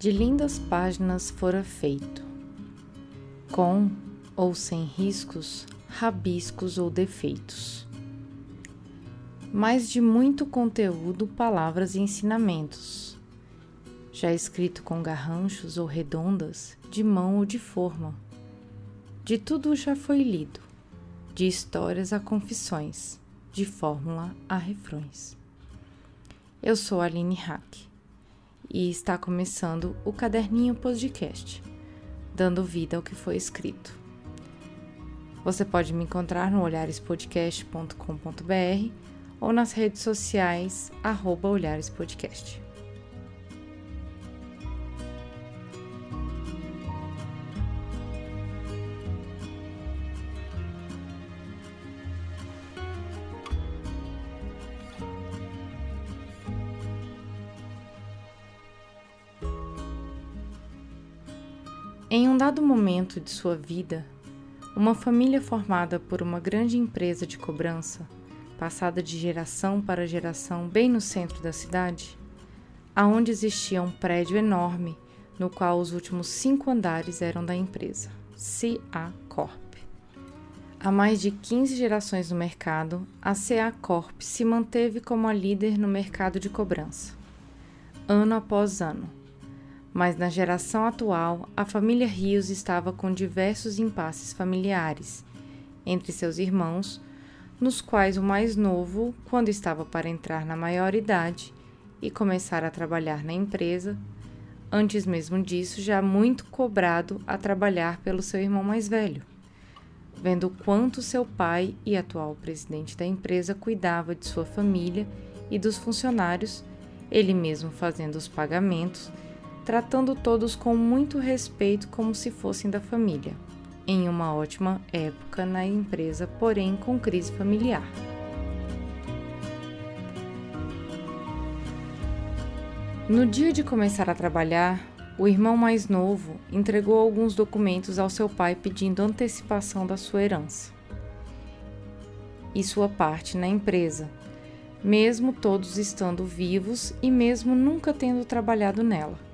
de lindas páginas fora feito, com ou sem riscos, rabiscos ou defeitos. Mas de muito conteúdo, palavras e ensinamentos, já escrito com garranchos ou redondas, de mão ou de forma. De tudo já foi lido, de histórias a confissões, de fórmula a refrões. Eu sou Aline Hack e está começando o Caderninho Podcast, dando vida ao que foi escrito. Você pode me encontrar no olharespodcast.com.br ou nas redes sociais arroba olharespodcast. Em um dado momento de sua vida, uma família formada por uma grande empresa de cobrança, passada de geração para geração bem no centro da cidade, aonde existia um prédio enorme no qual os últimos cinco andares eram da empresa, CA Corp. Há mais de 15 gerações no mercado, a CA Corp se manteve como a líder no mercado de cobrança, ano após ano mas na geração atual, a família Rios estava com diversos impasses familiares entre seus irmãos, nos quais o mais novo, quando estava para entrar na maioridade e começar a trabalhar na empresa, antes mesmo disso já muito cobrado a trabalhar pelo seu irmão mais velho, vendo quanto seu pai e atual presidente da empresa cuidava de sua família e dos funcionários, ele mesmo fazendo os pagamentos tratando todos com muito respeito como se fossem da família, em uma ótima época na empresa, porém com crise familiar. No dia de começar a trabalhar, o irmão mais novo entregou alguns documentos ao seu pai pedindo antecipação da sua herança e sua parte na empresa, mesmo todos estando vivos e mesmo nunca tendo trabalhado nela.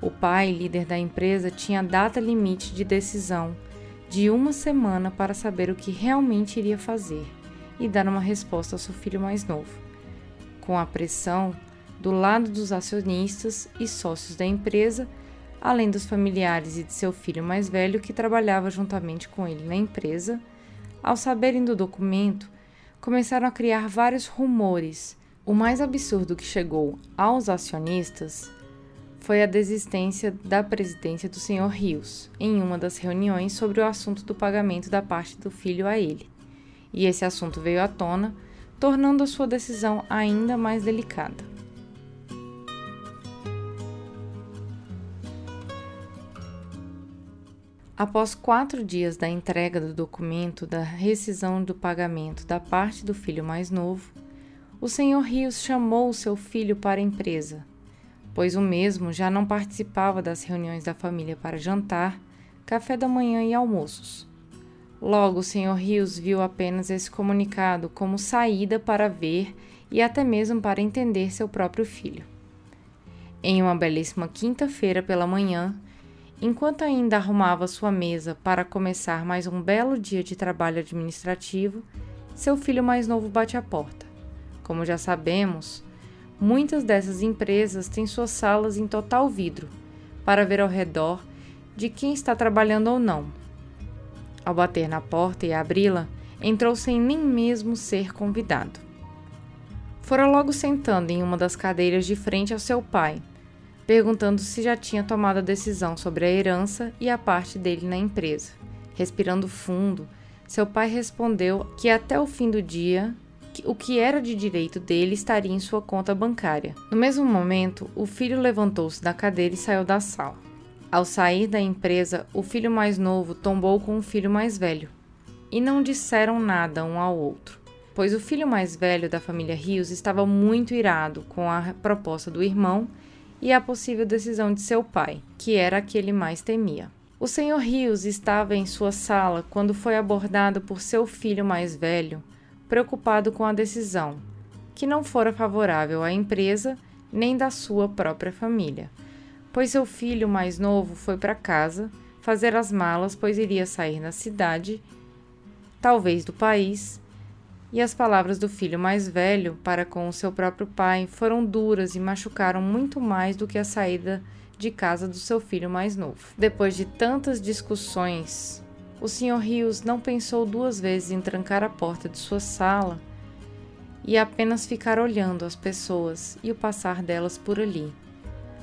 O pai, líder da empresa, tinha data limite de decisão de uma semana para saber o que realmente iria fazer e dar uma resposta ao seu filho mais novo. Com a pressão do lado dos acionistas e sócios da empresa, além dos familiares e de seu filho mais velho que trabalhava juntamente com ele na empresa, ao saberem do documento, começaram a criar vários rumores. O mais absurdo que chegou aos acionistas foi a desistência da presidência do Sr. Rios em uma das reuniões sobre o assunto do pagamento da parte do filho a ele. E esse assunto veio à tona, tornando a sua decisão ainda mais delicada. Após quatro dias da entrega do documento da rescisão do pagamento da parte do filho mais novo, o Sr. Rios chamou seu filho para a empresa pois o mesmo já não participava das reuniões da família para jantar, café da manhã e almoços. Logo, o Sr. Rios viu apenas esse comunicado como saída para ver e até mesmo para entender seu próprio filho. Em uma belíssima quinta-feira pela manhã, enquanto ainda arrumava sua mesa para começar mais um belo dia de trabalho administrativo, seu filho mais novo bate à porta. Como já sabemos, Muitas dessas empresas têm suas salas em total vidro, para ver ao redor de quem está trabalhando ou não. Ao bater na porta e abri-la, entrou sem nem mesmo ser convidado. Fora logo sentando em uma das cadeiras de frente ao seu pai, perguntando se já tinha tomado a decisão sobre a herança e a parte dele na empresa. Respirando fundo, seu pai respondeu que até o fim do dia o que era de direito dele estaria em sua conta bancária. No mesmo momento, o filho levantou-se da cadeira e saiu da sala. Ao sair da empresa, o filho mais novo tombou com o filho mais velho e não disseram nada um ao outro, pois o filho mais velho da família Rios estava muito irado com a proposta do irmão e a possível decisão de seu pai, que era a que ele mais temia. O senhor Rios estava em sua sala quando foi abordado por seu filho mais velho, preocupado com a decisão, que não fora favorável à empresa nem da sua própria família, pois seu filho mais novo foi para casa fazer as malas, pois iria sair na cidade, talvez do país, e as palavras do filho mais velho para com o seu próprio pai foram duras e machucaram muito mais do que a saída de casa do seu filho mais novo. Depois de tantas discussões, o Sr. Rios não pensou duas vezes em trancar a porta de sua sala e apenas ficar olhando as pessoas e o passar delas por ali.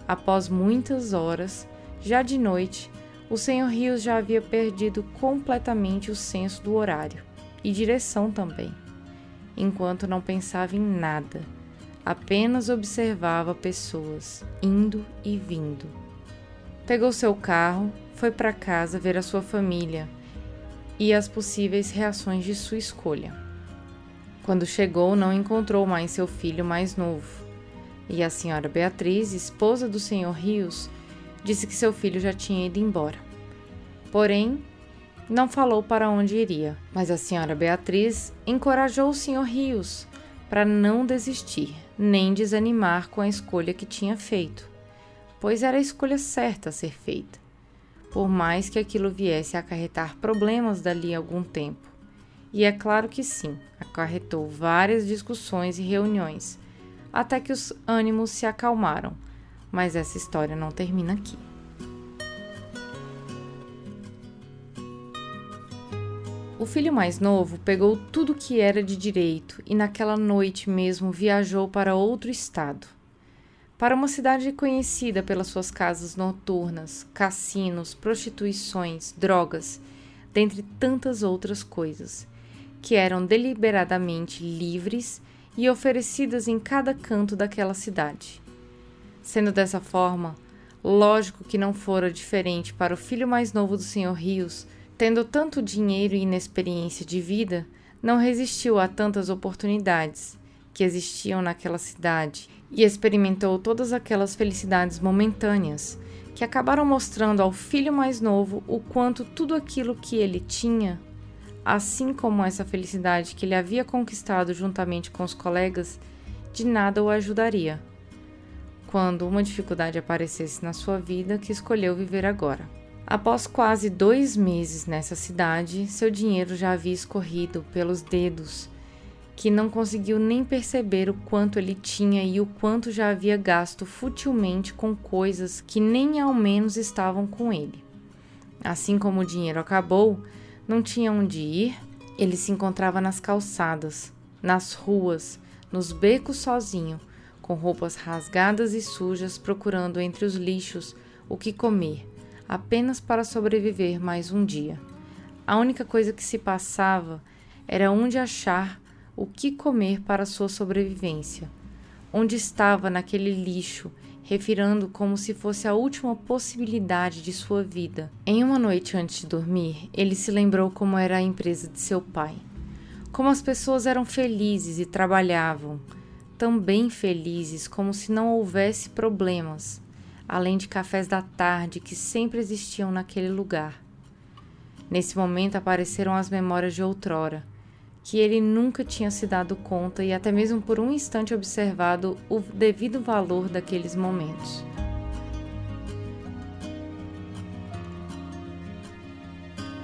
Após muitas horas, já de noite, o Sr. Rios já havia perdido completamente o senso do horário e direção também enquanto não pensava em nada, apenas observava pessoas indo e vindo. Pegou seu carro, foi para casa ver a sua família e as possíveis reações de sua escolha. Quando chegou, não encontrou mais seu filho mais novo. E a senhora Beatriz, esposa do senhor Rios, disse que seu filho já tinha ido embora. Porém, não falou para onde iria, mas a senhora Beatriz encorajou o senhor Rios para não desistir, nem desanimar com a escolha que tinha feito, pois era a escolha certa a ser feita, por mais que aquilo viesse a acarretar problemas dali a algum tempo. E é claro que sim, acarretou várias discussões e reuniões, até que os ânimos se acalmaram, mas essa história não termina aqui. O filho mais novo pegou tudo que era de direito e naquela noite mesmo viajou para outro estado. Para uma cidade conhecida pelas suas casas noturnas, cassinos, prostituições, drogas, dentre tantas outras coisas, que eram deliberadamente livres e oferecidas em cada canto daquela cidade. Sendo dessa forma, lógico que não fora diferente para o filho mais novo do Senhor Rios Tendo tanto dinheiro e inexperiência de vida, não resistiu a tantas oportunidades que existiam naquela cidade e experimentou todas aquelas felicidades momentâneas que acabaram mostrando ao filho mais novo o quanto tudo aquilo que ele tinha, assim como essa felicidade que ele havia conquistado juntamente com os colegas, de nada o ajudaria. Quando uma dificuldade aparecesse na sua vida que escolheu viver agora. Após quase dois meses nessa cidade, seu dinheiro já havia escorrido pelos dedos, que não conseguiu nem perceber o quanto ele tinha e o quanto já havia gasto futilmente com coisas que nem ao menos estavam com ele. Assim como o dinheiro acabou, não tinha onde ir, ele se encontrava nas calçadas, nas ruas, nos becos sozinho, com roupas rasgadas e sujas, procurando entre os lixos o que comer apenas para sobreviver mais um dia. A única coisa que se passava era onde achar o que comer para sua sobrevivência. Onde estava naquele lixo, refirando como se fosse a última possibilidade de sua vida. Em uma noite antes de dormir, ele se lembrou como era a empresa de seu pai. Como as pessoas eram felizes e trabalhavam, também felizes como se não houvesse problemas além de cafés da tarde que sempre existiam naquele lugar. Nesse momento apareceram as memórias de outrora, que ele nunca tinha se dado conta e até mesmo por um instante observado o devido valor daqueles momentos.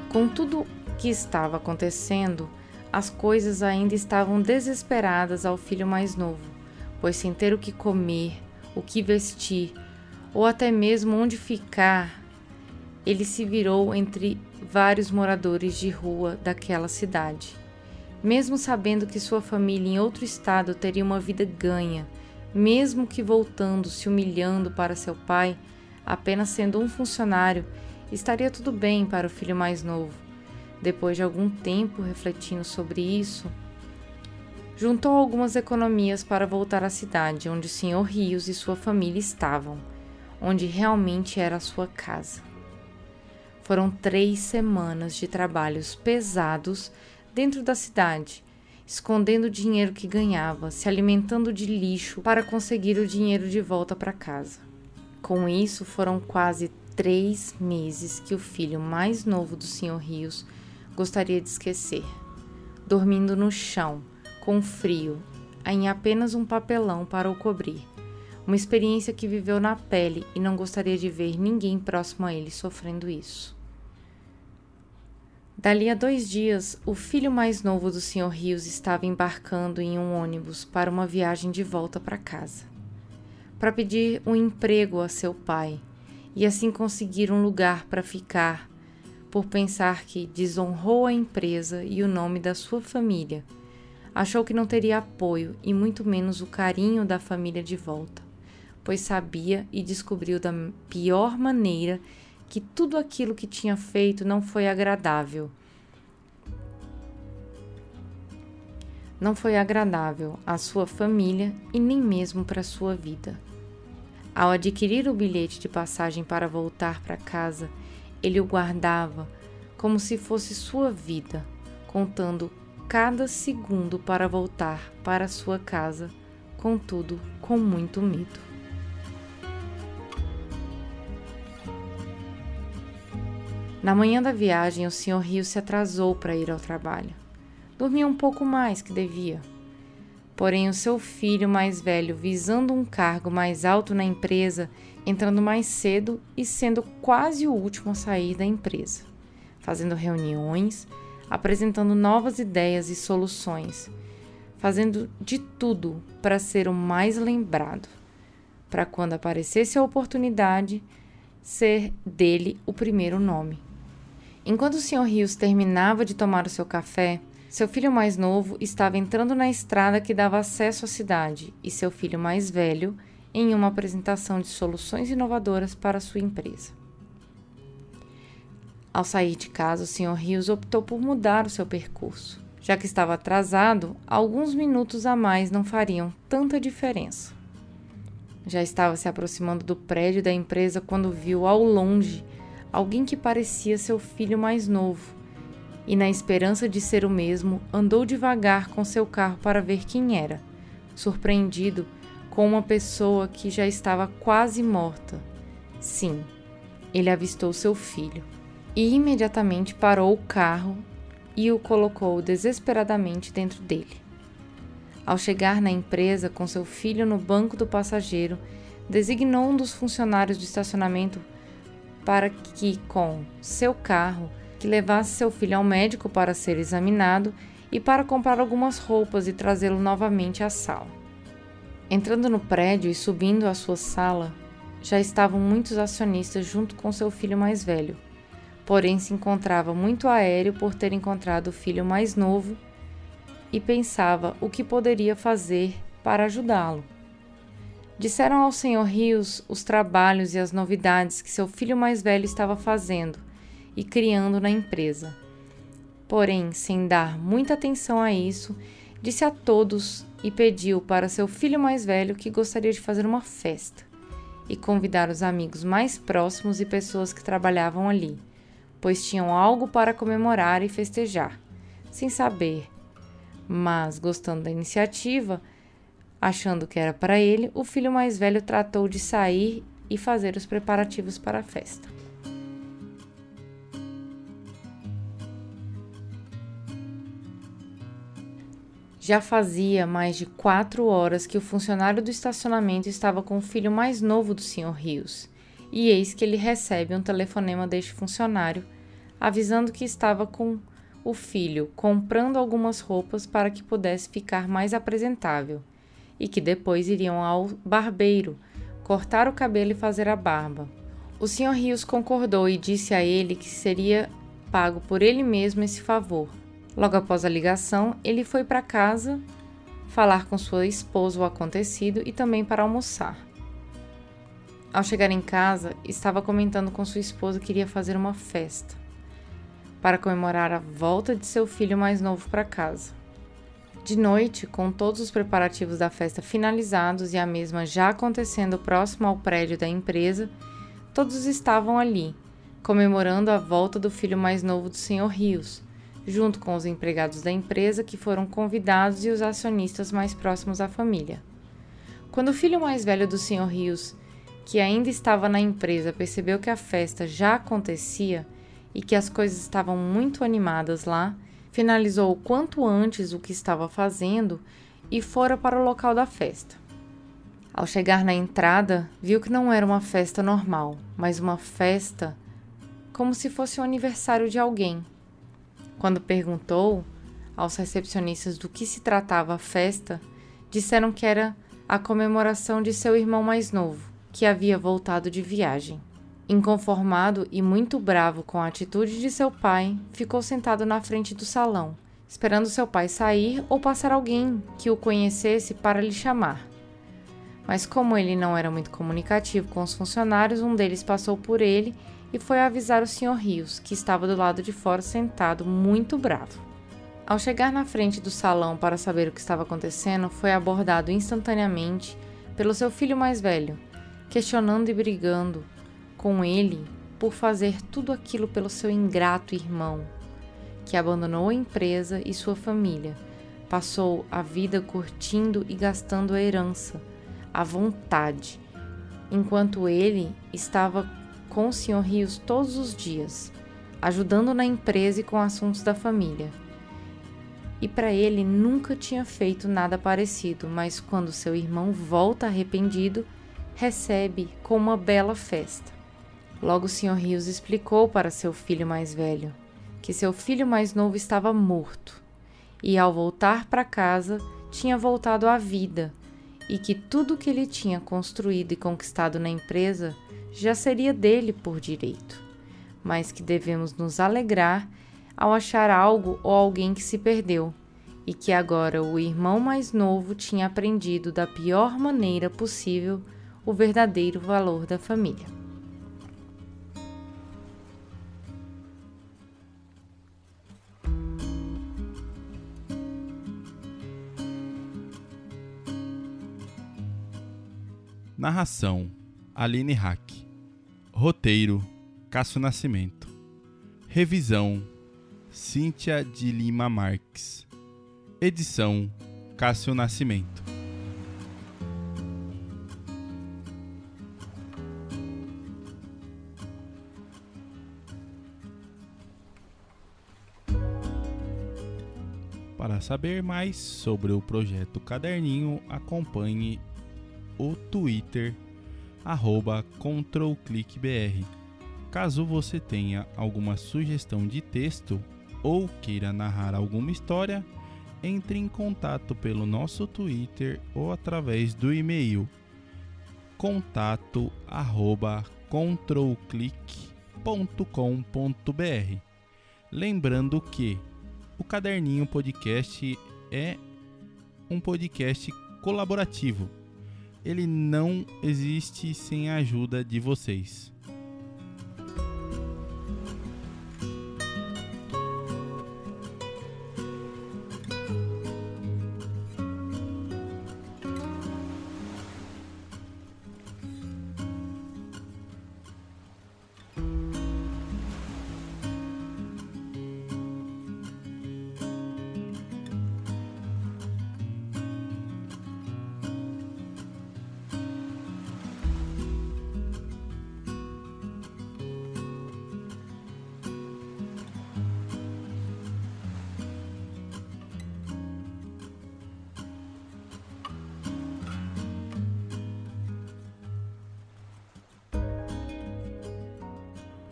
Com tudo que estava acontecendo, as coisas ainda estavam desesperadas ao filho mais novo, pois sem ter o que comer, o que vestir, ou até mesmo onde ficar, ele se virou entre vários moradores de rua daquela cidade. Mesmo sabendo que sua família em outro estado teria uma vida ganha, mesmo que voltando, se humilhando para seu pai, apenas sendo um funcionário, estaria tudo bem para o filho mais novo. Depois de algum tempo refletindo sobre isso, juntou algumas economias para voltar à cidade onde o Sr. Rios e sua família estavam onde realmente era a sua casa. Foram três semanas de trabalhos pesados dentro da cidade, escondendo o dinheiro que ganhava, se alimentando de lixo para conseguir o dinheiro de volta para casa. Com isso, foram quase três meses que o filho mais novo do Sr. Rios gostaria de esquecer, dormindo no chão, com frio, em apenas um papelão para o cobrir uma experiência que viveu na pele e não gostaria de ver ninguém próximo a ele sofrendo isso. Dali a dois dias, o filho mais novo do Sr. Rios estava embarcando em um ônibus para uma viagem de volta para casa, para pedir um emprego a seu pai e assim conseguir um lugar para ficar, por pensar que desonrou a empresa e o nome da sua família. Achou que não teria apoio e muito menos o carinho da família de volta, pois sabia e descobriu da pior maneira que tudo aquilo que tinha feito não foi agradável. Não foi agradável à sua família e nem mesmo para sua vida. Ao adquirir o bilhete de passagem para voltar para casa, ele o guardava como se fosse sua vida, contando cada segundo para voltar para sua casa, contudo com muito medo. Na manhã da viagem, o Sr. Rio se atrasou para ir ao trabalho. Dormia um pouco mais que devia. Porém, o seu filho mais velho, visando um cargo mais alto na empresa, entrando mais cedo e sendo quase o último a sair da empresa, fazendo reuniões, apresentando novas ideias e soluções, fazendo de tudo para ser o mais lembrado, para quando aparecesse a oportunidade, ser dele o primeiro nome. Enquanto o Sr. Rios terminava de tomar o seu café, seu filho mais novo estava entrando na estrada que dava acesso à cidade e seu filho mais velho em uma apresentação de soluções inovadoras para sua empresa. Ao sair de casa, o Sr. Rios optou por mudar o seu percurso. Já que estava atrasado, alguns minutos a mais não fariam tanta diferença. Já estava se aproximando do prédio da empresa quando viu ao longe alguém que parecia seu filho mais novo, e, na esperança de ser o mesmo, andou devagar com seu carro para ver quem era, surpreendido com uma pessoa que já estava quase morta. Sim, ele avistou seu filho e imediatamente parou o carro e o colocou desesperadamente dentro dele. Ao chegar na empresa com seu filho no banco do passageiro, designou um dos funcionários do estacionamento para que, com seu carro, que levasse seu filho ao médico para ser examinado e para comprar algumas roupas e trazê-lo novamente à sala. Entrando no prédio e subindo à sua sala, já estavam muitos acionistas junto com seu filho mais velho, porém se encontrava muito aéreo por ter encontrado o filho mais novo e pensava o que poderia fazer para ajudá-lo. Disseram ao Sr. Rios os trabalhos e as novidades que seu filho mais velho estava fazendo e criando na empresa. Porém, sem dar muita atenção a isso, disse a todos e pediu para seu filho mais velho que gostaria de fazer uma festa e convidar os amigos mais próximos e pessoas que trabalhavam ali, pois tinham algo para comemorar e festejar, sem saber. Mas, gostando da iniciativa, Achando que era para ele, o filho mais velho tratou de sair e fazer os preparativos para a festa. Já fazia mais de quatro horas que o funcionário do estacionamento estava com o filho mais novo do Sr. Rios, e eis que ele recebe um telefonema deste funcionário avisando que estava com o filho comprando algumas roupas para que pudesse ficar mais apresentável e que depois iriam ao barbeiro cortar o cabelo e fazer a barba. O Sr. Rios concordou e disse a ele que seria pago por ele mesmo esse favor. Logo após a ligação, ele foi para casa falar com sua esposa o acontecido e também para almoçar. Ao chegar em casa, estava comentando com sua esposa que iria fazer uma festa para comemorar a volta de seu filho mais novo para casa. De noite, com todos os preparativos da festa finalizados e a mesma já acontecendo próximo ao prédio da empresa, todos estavam ali, comemorando a volta do filho mais novo do Sr. Rios, junto com os empregados da empresa que foram convidados e os acionistas mais próximos à família. Quando o filho mais velho do Sr. Rios, que ainda estava na empresa, percebeu que a festa já acontecia e que as coisas estavam muito animadas lá, finalizou o quanto antes o que estava fazendo e fora para o local da festa. Ao chegar na entrada, viu que não era uma festa normal, mas uma festa como se fosse o aniversário de alguém. Quando perguntou aos recepcionistas do que se tratava a festa, disseram que era a comemoração de seu irmão mais novo, que havia voltado de viagem. Inconformado e muito bravo com a atitude de seu pai, ficou sentado na frente do salão, esperando seu pai sair ou passar alguém que o conhecesse para lhe chamar. Mas como ele não era muito comunicativo com os funcionários, um deles passou por ele e foi avisar o Sr. Rios, que estava do lado de fora sentado, muito bravo. Ao chegar na frente do salão para saber o que estava acontecendo, foi abordado instantaneamente pelo seu filho mais velho, questionando e brigando com ele por fazer tudo aquilo pelo seu ingrato irmão, que abandonou a empresa e sua família, passou a vida curtindo e gastando a herança à vontade, enquanto ele estava com o Sr. Rios todos os dias, ajudando na empresa e com assuntos da família. E para ele nunca tinha feito nada parecido, mas quando seu irmão volta arrependido, recebe com uma bela festa. Logo o Sr. Rios explicou para seu filho mais velho que seu filho mais novo estava morto e, ao voltar para casa, tinha voltado à vida e que tudo que ele tinha construído e conquistado na empresa já seria dele por direito, mas que devemos nos alegrar ao achar algo ou alguém que se perdeu e que agora o irmão mais novo tinha aprendido da pior maneira possível o verdadeiro valor da família. Narração: Aline Hack. Roteiro: Cássio Nascimento. Revisão: Cíntia de Lima Marques. Edição: Cássio Nascimento. Para saber mais sobre o projeto Caderninho, acompanhe o Twitter arroba controlclickbr. Caso você tenha alguma sugestão de texto ou queira narrar alguma história, entre em contato pelo nosso Twitter ou através do e-mail contato arroba. Lembrando que o Caderninho Podcast é um podcast colaborativo ele não existe sem a ajuda de vocês.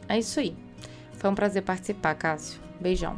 É isso aí. Foi um prazer participar, Cássio. Beijão.